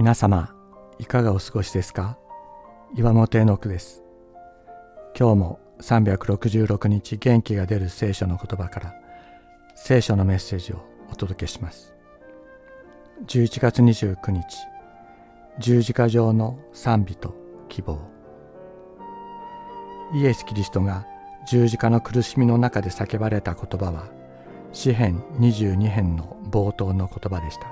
皆様いかがお過ごしですか？岩本の句です。今日も366日元気が出る聖書の言葉から聖書のメッセージをお届けします。11月29日十字架上の賛美と希望。イエス・キリストが十字架の苦しみの中で叫ばれた言葉は詩編22編の冒頭の言葉でした。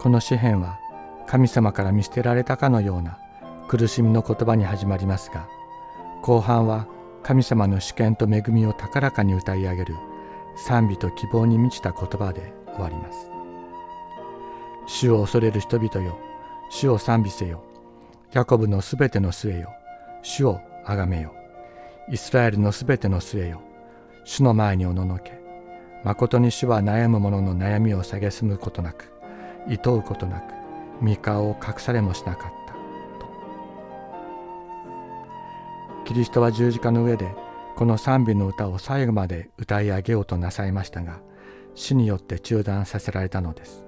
この詩編は神様から見捨てられたかのような苦しみの言葉に始まりますが後半は神様の主権と恵みを高らかに歌い上げる賛美と希望に満ちた言葉で終わります。主を恐れる人々よ主を賛美せよ。ヤコブのすべての末よ主をあがめよ。イスラエルのすべての末よ主の前におののけ。誠に主は悩む者の悩みを蔑むことなく厭うことなく御顔を隠されもしなかった。と。キリストは十字架の上でこの賛美の歌を最後まで歌い上げようとなさいましたが死によって中断させられたのです。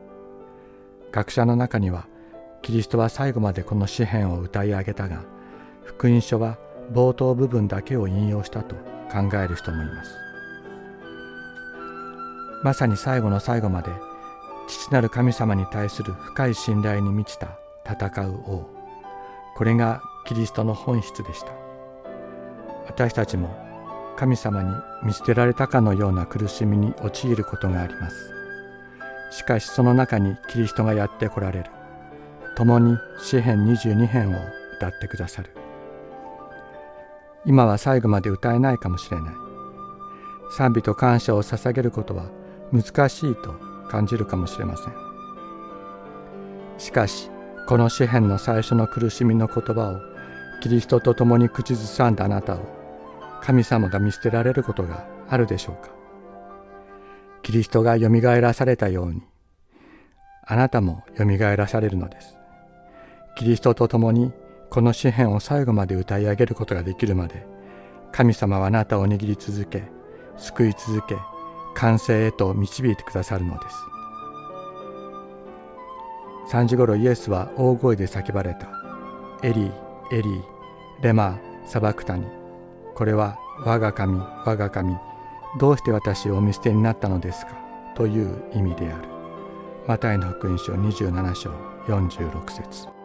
学者の中にはキリストは最後までこの詩篇を歌い上げたが福音書は冒頭部分だけを引用したと考える人もいます。まさに最後の最後まで父なる神様に対する深い信頼に満ちた戦う王。これがキリストの本質でした。私たちも神様に見捨てられたかのような苦しみに陥ることがあります。しかしその中にキリストがやって来られる。共に詩編22編を歌ってくださる。今は最後まで歌えないかもしれない。賛美と感謝を捧げることは難しいと感じるかもしれません。しかしこの詩篇の最初の苦しみの言葉をキリストと共に口ずさんだあなたを神様が見捨てられることがあるでしょうか。キリストがよみがえらされたようにあなたもよみがえらされるのです。キリストと共にこの詩篇を最後まで歌い上げることができるまで神様はあなたを握り続け救い続け完成へと導いてくださるのです。3時ごろイエスは大声で叫ばれた「エリーエリーレマーサバクタニ」これは「我が神我が神どうして私をお見捨てになったのですか?」という意味である。マタイの福音書27章46節。